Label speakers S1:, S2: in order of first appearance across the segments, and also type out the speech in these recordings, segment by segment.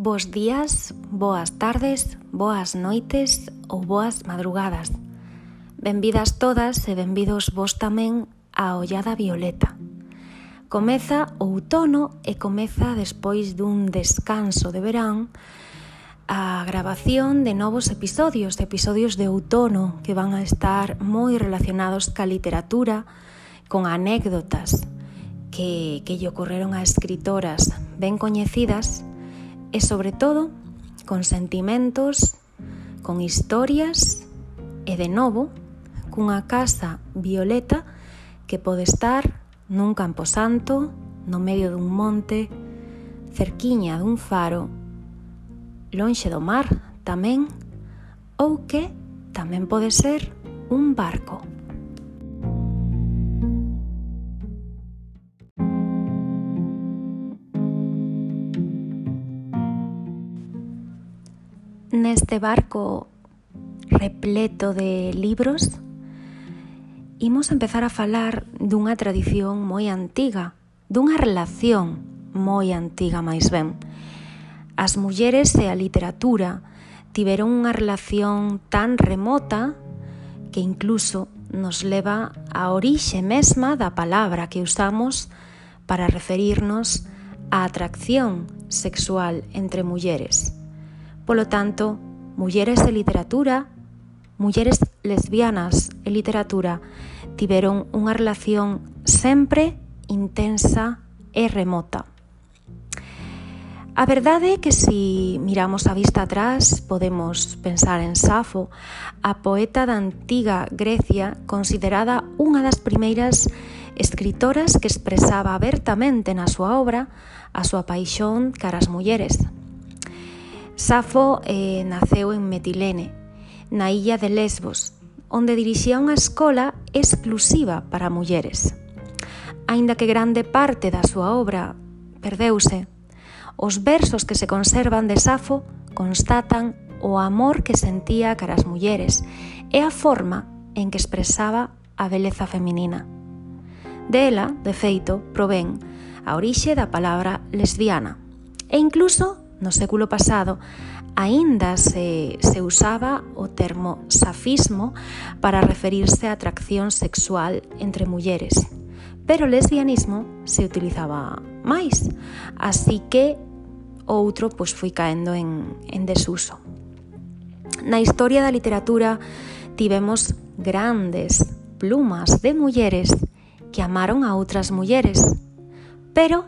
S1: Bos días, boas tardes, boas noites ou boas madrugadas. Benvidas todas e benvidos vos tamén a Ollada Violeta. Comeza o outono e comeza despois dun descanso de verán a grabación de novos episodios, de episodios de outono que van a estar moi relacionados ca literatura, con anécdotas que, que lle ocorreron a escritoras ben coñecidas e e sobre todo con sentimentos, con historias e de novo cunha casa violeta que pode estar nun camposanto, no medio dun monte, cerquiña dun faro, lonxe do mar tamén, ou que tamén pode ser un barco. neste barco repleto de libros, imos empezar a falar dunha tradición moi antiga, dunha relación moi antiga máis ben. As mulleres e a literatura tiveron unha relación tan remota que incluso nos leva á orixe mesma da palabra que usamos para referirnos á atracción sexual entre mulleres. Polo tanto, mulleres de literatura, mulleres lesbianas e literatura tiveron unha relación sempre intensa e remota. A verdade é que si miramos a vista atrás podemos pensar en Safo, a poeta da antiga Grecia considerada unha das primeiras escritoras que expresaba abertamente na súa obra a súa paixón cara as mulleres. Safo eh, naceu en Metilene, na illa de Lesbos, onde dirixía unha escola exclusiva para mulleres. Aínda que grande parte da súa obra perdeuse, os versos que se conservan de Safo constatan o amor que sentía cara as mulleres e a forma en que expresaba a beleza feminina. Dela, de feito, provén a orixe da palabra lesbiana e incluso No século pasado aínda se, se usaba o termo safismo para referirse á atracción sexual entre mulleres, pero o lesbianismo se utilizaba máis, así que outro pois, foi caendo en, en desuso. Na historia da literatura tivemos grandes plumas de mulleres que amaron a outras mulleres, pero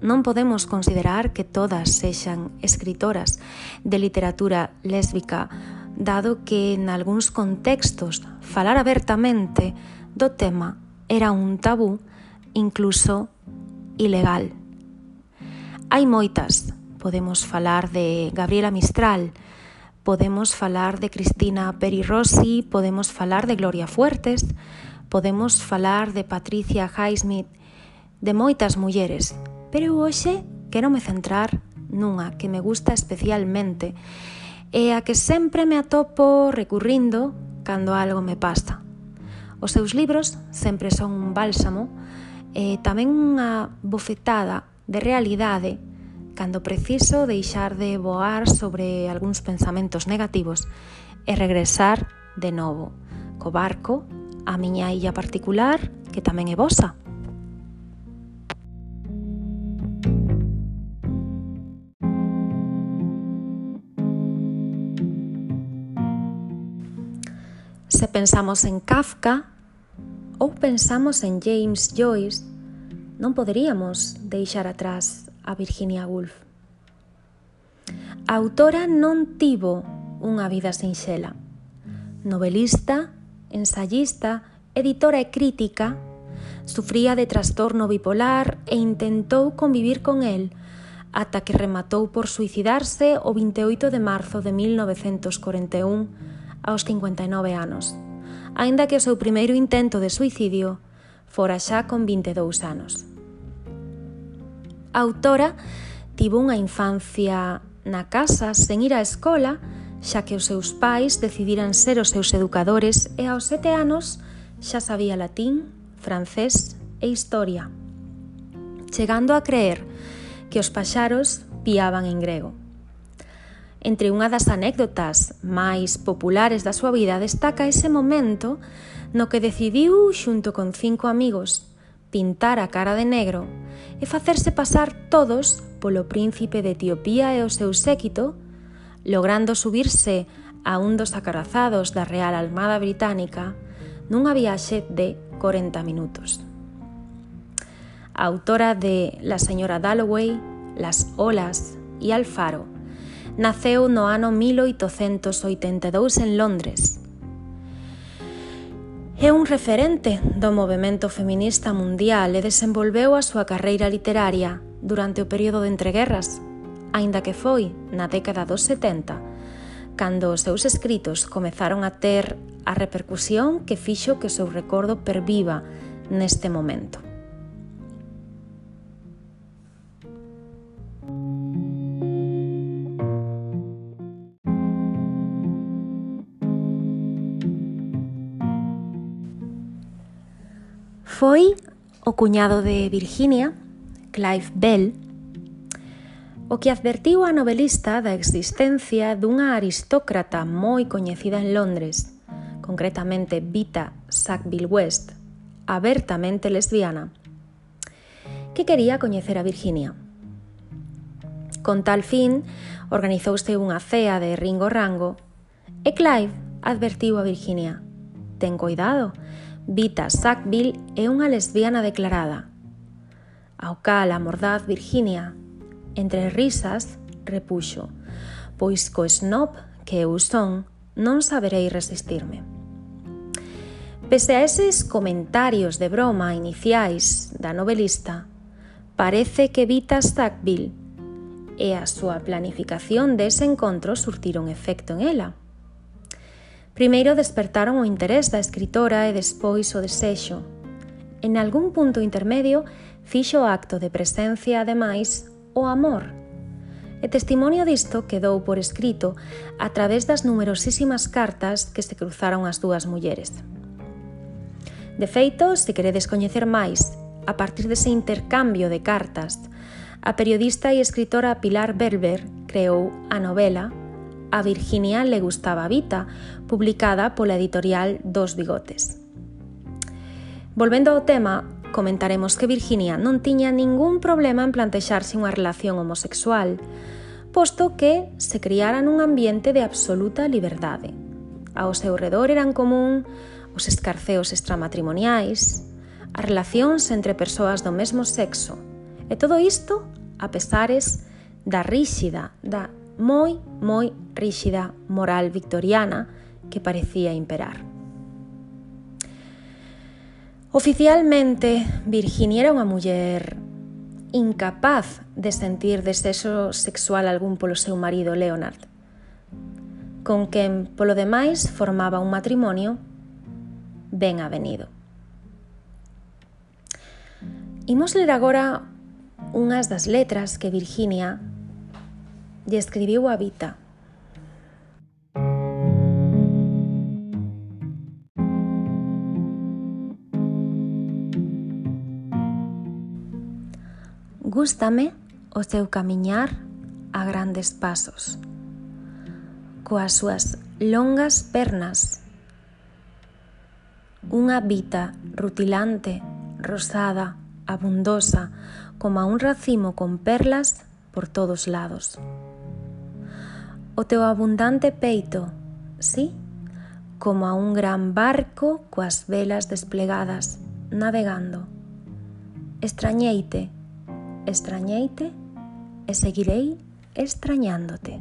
S1: non podemos considerar que todas sexan escritoras de literatura lésbica, dado que en algúns contextos falar abertamente do tema era un tabú incluso ilegal. Hai moitas. Podemos falar de Gabriela Mistral, podemos falar de Cristina Peri Rossi, podemos falar de Gloria Fuertes, podemos falar de Patricia Highsmith, de moitas mulleres Pero hoxe quero me centrar nunha que me gusta especialmente e a que sempre me atopo recurrindo cando algo me pasa. Os seus libros sempre son un bálsamo e tamén unha bofetada de realidade cando preciso deixar de voar sobre algúns pensamentos negativos e regresar de novo co barco a miña illa particular que tamén é vosa. se pensamos en Kafka ou pensamos en James Joyce, non poderíamos deixar atrás a Virginia Woolf. A autora non tivo unha vida sinxela. Novelista, ensayista, editora e crítica, sufría de trastorno bipolar e intentou convivir con el ata que rematou por suicidarse o 28 de marzo de 1941 aos 59 anos, aínda que o seu primeiro intento de suicidio fora xa con 22 anos. A autora tivo unha infancia na casa sen ir á escola, xa que os seus pais decidiran ser os seus educadores e aos sete anos xa sabía latín, francés e historia, chegando a creer que os paxaros piaban en grego. Entre unha das anécdotas máis populares da súa vida destaca ese momento no que decidiu, xunto con cinco amigos, pintar a cara de negro e facerse pasar todos polo príncipe de Etiopía e o seu séquito, logrando subirse a un dos acorazados da Real Armada Británica nunha viaxe de 40 minutos. A autora de La señora Dalloway, Las olas e Alfaro, naceu no ano 1882 en Londres. É un referente do movimento feminista mundial e desenvolveu a súa carreira literaria durante o período de entreguerras, aínda que foi na década dos 70, cando os seus escritos comezaron a ter a repercusión que fixo que o seu recordo perviva neste momento. foi o cuñado de Virginia, Clive Bell, o que advertiu a novelista da existencia dunha aristócrata moi coñecida en Londres, concretamente Vita Sackville West, abertamente lesbiana, que quería coñecer a Virginia. Con tal fin, organizouse unha cea de Ringo Rango e Clive advertiu a Virginia Ten cuidado, Vita Sackville é unha lesbiana declarada. Ao cal mordaz Virginia, entre risas, repuxo, pois co snob que eu son non saberei resistirme. Pese a eses comentarios de broma iniciais da novelista, parece que Vita Sackville e a súa planificación dese encontro surtiron efecto en ela – Primeiro despertaron o interés da escritora e despois o desexo. En algún punto intermedio fixo o acto de presencia, ademais, o amor. E testimonio disto quedou por escrito a través das numerosísimas cartas que se cruzaron as dúas mulleres. De feito, se queredes coñecer máis, a partir dese intercambio de cartas, a periodista e escritora Pilar Berber creou a novela A Virginia le gustaba Vita, publicada pola editorial Dos Bigotes. Volvendo ao tema, comentaremos que Virginia non tiña ningún problema en plantexarse unha relación homosexual, posto que se criara nun ambiente de absoluta liberdade. Ao seu redor eran común os escarceos extramatrimoniais, as relacións entre persoas do mesmo sexo, e todo isto a pesares da ríxida, da moi, moi ríxida moral victoriana que parecía imperar. Oficialmente, Virginia era unha muller incapaz de sentir desexo sexual algún polo seu marido Leonard, con quen, polo demais, formaba un matrimonio ben avenido. Imos ler agora unhas das letras que Virginia lle escribiu a Vita. Gústame o seu camiñar a grandes pasos, coas súas longas pernas, unha vita rutilante, rosada, abundosa, como un racimo con perlas por todos lados o teu abundante peito, sí, como a un gran barco coas velas desplegadas, navegando. Extrañeite, extrañeite e seguirei extrañándote.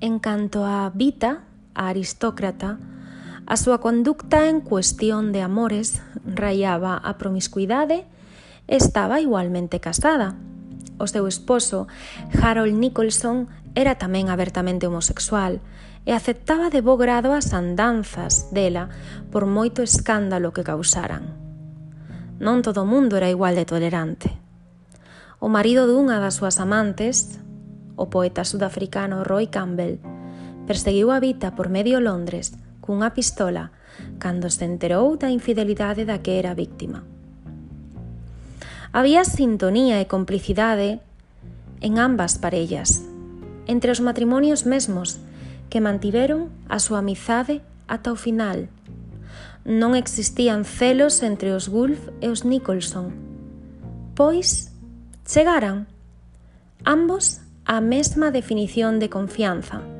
S1: En canto a Vita, a aristócrata, A súa conducta en cuestión de amores raiaba a promiscuidade e estaba igualmente casada. O seu esposo, Harold Nicholson, era tamén abertamente homosexual e aceptaba de bo grado as andanzas dela por moito escándalo que causaran. Non todo o mundo era igual de tolerante. O marido dunha das súas amantes, o poeta sudafricano Roy Campbell, perseguiu a Vita por medio Londres cunha pistola cando se enterou da infidelidade da que era víctima. Había sintonía e complicidade en ambas parellas, entre os matrimonios mesmos, que mantiveron a súa amizade ata o final. Non existían celos entre os Gulf e os Nicholson. Pois chegaran ambos á mesma definición de confianza –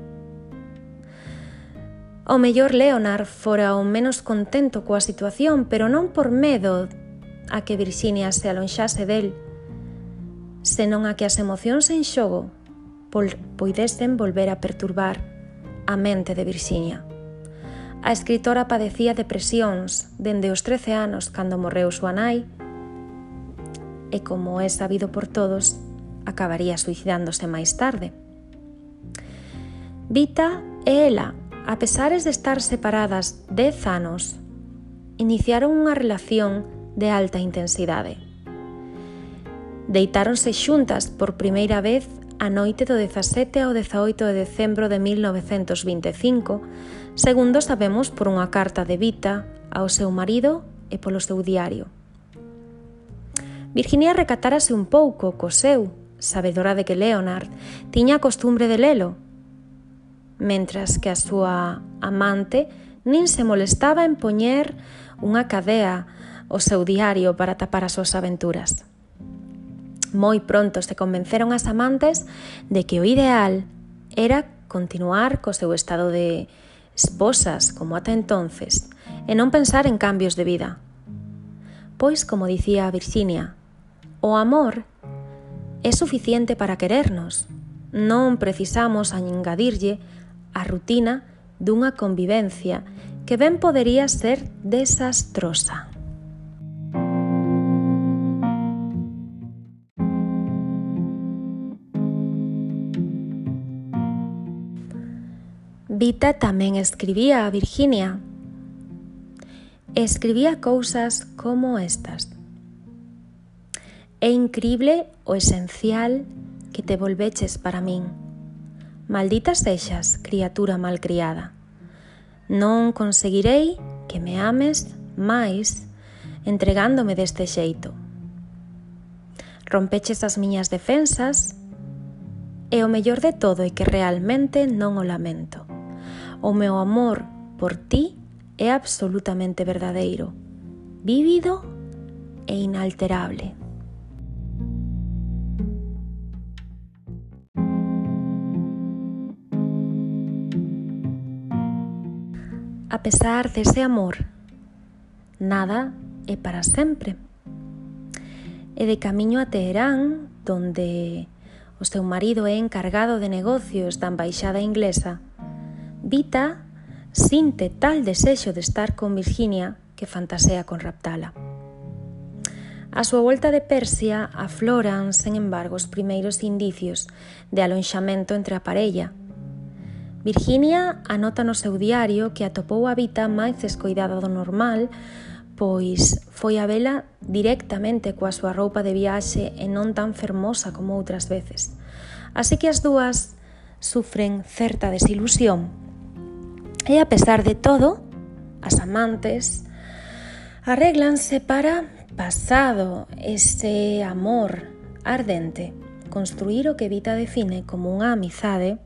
S1: O mellor Leonard fora o menos contento coa situación, pero non por medo a que Virxinia se alonxase del, senón a que as emocións en xogo poidesen volver a perturbar a mente de Virxinia. A escritora padecía depresións dende os 13 anos cando morreu súa nai e, como é sabido por todos, acabaría suicidándose máis tarde. Vita e ela a pesares de estar separadas 10 anos, iniciaron unha relación de alta intensidade. Deitáronse xuntas por primeira vez a noite do 17 ao 18 de decembro de 1925, segundo sabemos por unha carta de Vita ao seu marido e polo seu diario. Virginia recatárase un pouco co seu, sabedora de que Leonard tiña a costumbre de lelo mentras que a súa amante nin se molestaba en poñer unha cadea o seu diario para tapar as súas aventuras. Moi pronto se convenceron as amantes de que o ideal era continuar co seu estado de esposas como ata entonces e non pensar en cambios de vida. Pois, como dicía Virginia, o amor é suficiente para querernos. Non precisamos añadirlle a rutina dunha convivencia que ben podería ser desastrosa. Vita tamén escribía a Virginia. Escribía cousas como estas. É increíble o esencial que te volveches para min. Maldita sexas, criatura malcriada. Non conseguirei que me ames máis entregándome deste xeito. Rompeches as miñas defensas e o mellor de todo é que realmente non o lamento. O meu amor por ti é absolutamente verdadeiro, vívido e inalterable. a pesar dese amor. Nada é para sempre. E de camiño a Teherán, donde o seu marido é encargado de negocios da embaixada inglesa, Vita sinte tal desexo de estar con Virginia que fantasea con raptala. A súa volta de Persia afloran, sen embargo, os primeiros indicios de alonxamento entre a parella, Virginia anota no seu diario que atopou a Vita máis descoidada do normal, pois foi a vela directamente coa súa roupa de viaxe e non tan fermosa como outras veces. Así que as dúas sufren certa desilusión. E a pesar de todo, as amantes arreglanse para pasado ese amor ardente, construir o que Vita define como unha amizade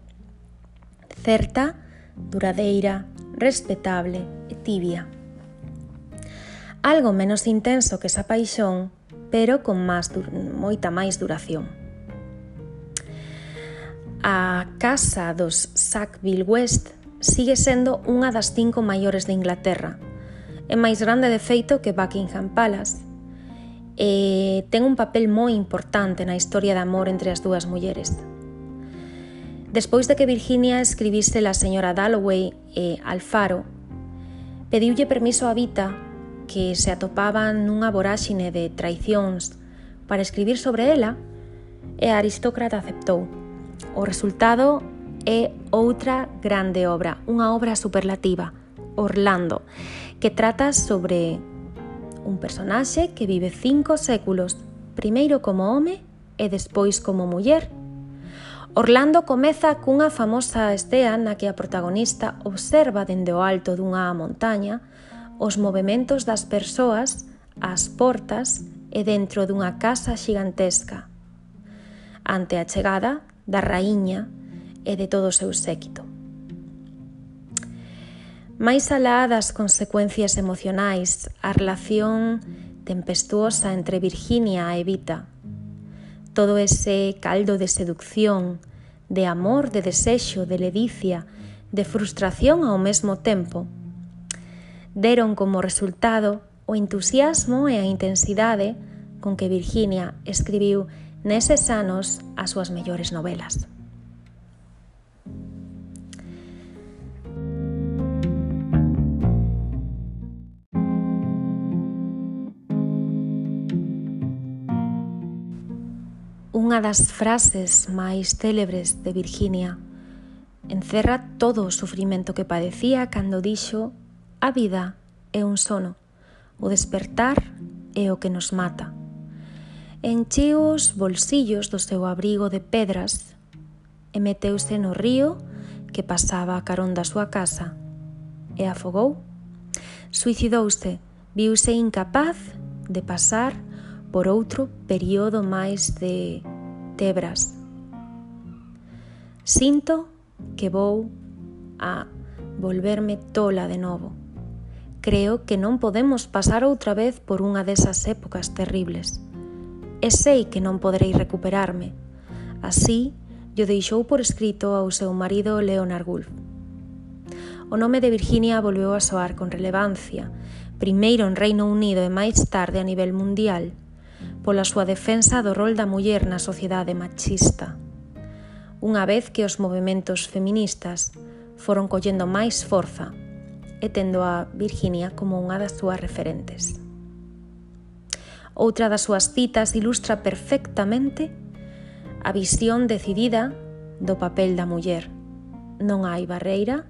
S1: certa, duradeira, respetable e tibia. Algo menos intenso que esa paixón, pero con máis, moita máis duración. A casa dos Sackville West sigue sendo unha das cinco maiores de Inglaterra. É máis grande de feito que Buckingham Palace. E ten un papel moi importante na historia de amor entre as dúas mulleres. Despois de que Virginia escribise la señora Dalloway e Alfaro, pediulle permiso a Vita que se atopaba nunha voráxine de traicións para escribir sobre ela e a aristócrata aceptou. O resultado é outra grande obra, unha obra superlativa, Orlando, que trata sobre un personaxe que vive cinco séculos, primeiro como home e despois como muller Orlando comeza cunha famosa estea na que a protagonista observa dende o alto dunha montaña os movimentos das persoas ás portas e dentro dunha casa xigantesca ante a chegada da raíña e de todo o seu séquito. Mais alá das consecuencias emocionais, a relación tempestuosa entre Virginia e Evita todo ese caldo de seducción, de amor, de desexo, de ledicia, de frustración ao mesmo tempo. Deron como resultado o entusiasmo e a intensidade con que Virginia escribiu neses anos as súas mellores novelas. Unha das frases máis célebres de Virginia encerra todo o sufrimento que padecía cando dixo a vida é un sono, o despertar é o que nos mata. Encheu os bolsillos do seu abrigo de pedras e meteuse no río que pasaba a carón da súa casa e afogou. Suicidouse, viuse incapaz de pasar por outro período máis de tebras. Sinto que vou a volverme tola de novo. Creo que non podemos pasar outra vez por unha desas épocas terribles. E sei que non poderei recuperarme. Así, lle deixou por escrito ao seu marido Leonard Woolf. O nome de Virginia volveu a soar con relevancia, primeiro en Reino Unido e máis tarde a nivel mundial, pola súa defensa do rol da muller na sociedade machista. Unha vez que os movimentos feministas foron collendo máis forza e tendo a Virginia como unha das súas referentes. Outra das súas citas ilustra perfectamente a visión decidida do papel da muller. Non hai barreira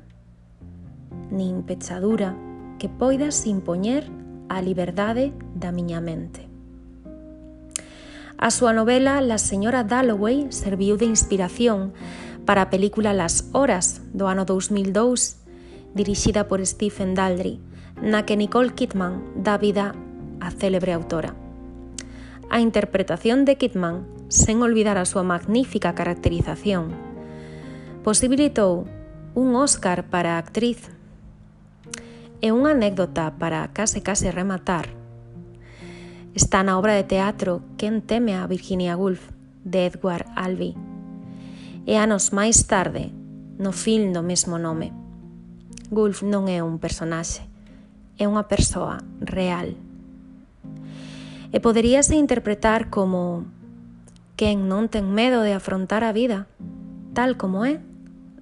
S1: nin pechadura que poidas impoñer a liberdade da miña mente. A súa novela La señora Dalloway serviu de inspiración para a película Las horas do ano 2002, dirixida por Stephen Daldry, na que Nicole Kidman dá vida á célebre autora. A interpretación de Kidman, sen olvidar a súa magnífica caracterización, posibilitou un Óscar para a actriz. E unha anécdota para case case rematar – Está na obra de teatro Quen teme a Virginia Woolf, de Edward Albee. E anos máis tarde, no film do mesmo nome. Woolf non é un personaxe, é unha persoa real. E poderíase interpretar como quen non ten medo de afrontar a vida tal como é,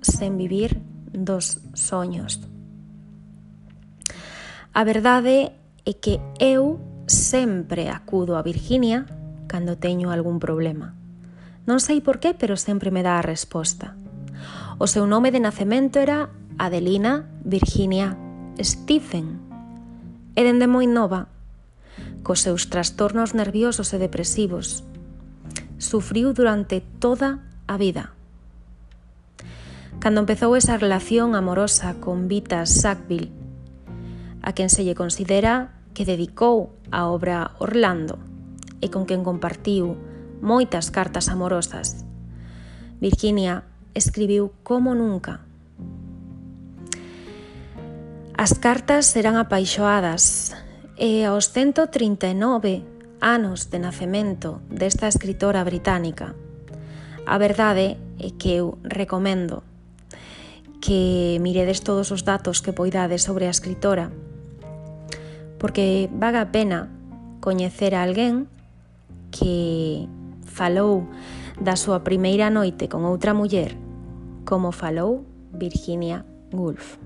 S1: sen vivir dos soños. A verdade é que eu sempre acudo a Virginia cando teño algún problema. Non sei por qué, pero sempre me dá a resposta. O seu nome de nacemento era Adelina Virginia Stephen. E dende moi nova, cos seus trastornos nerviosos e depresivos, sufriu durante toda a vida. Cando empezou esa relación amorosa con Vita Sackville, a quen se lle considera que dedicou a obra Orlando e con quen compartiu moitas cartas amorosas. Virginia escribiu como nunca. As cartas eran apaixoadas e aos 139 anos de nacemento desta escritora británica. A verdade é que eu recomendo que miredes todos os datos que poidades sobre a escritora porque vaga a pena coñecer a alguén que falou da súa primeira noite con outra muller como falou Virginia Woolf.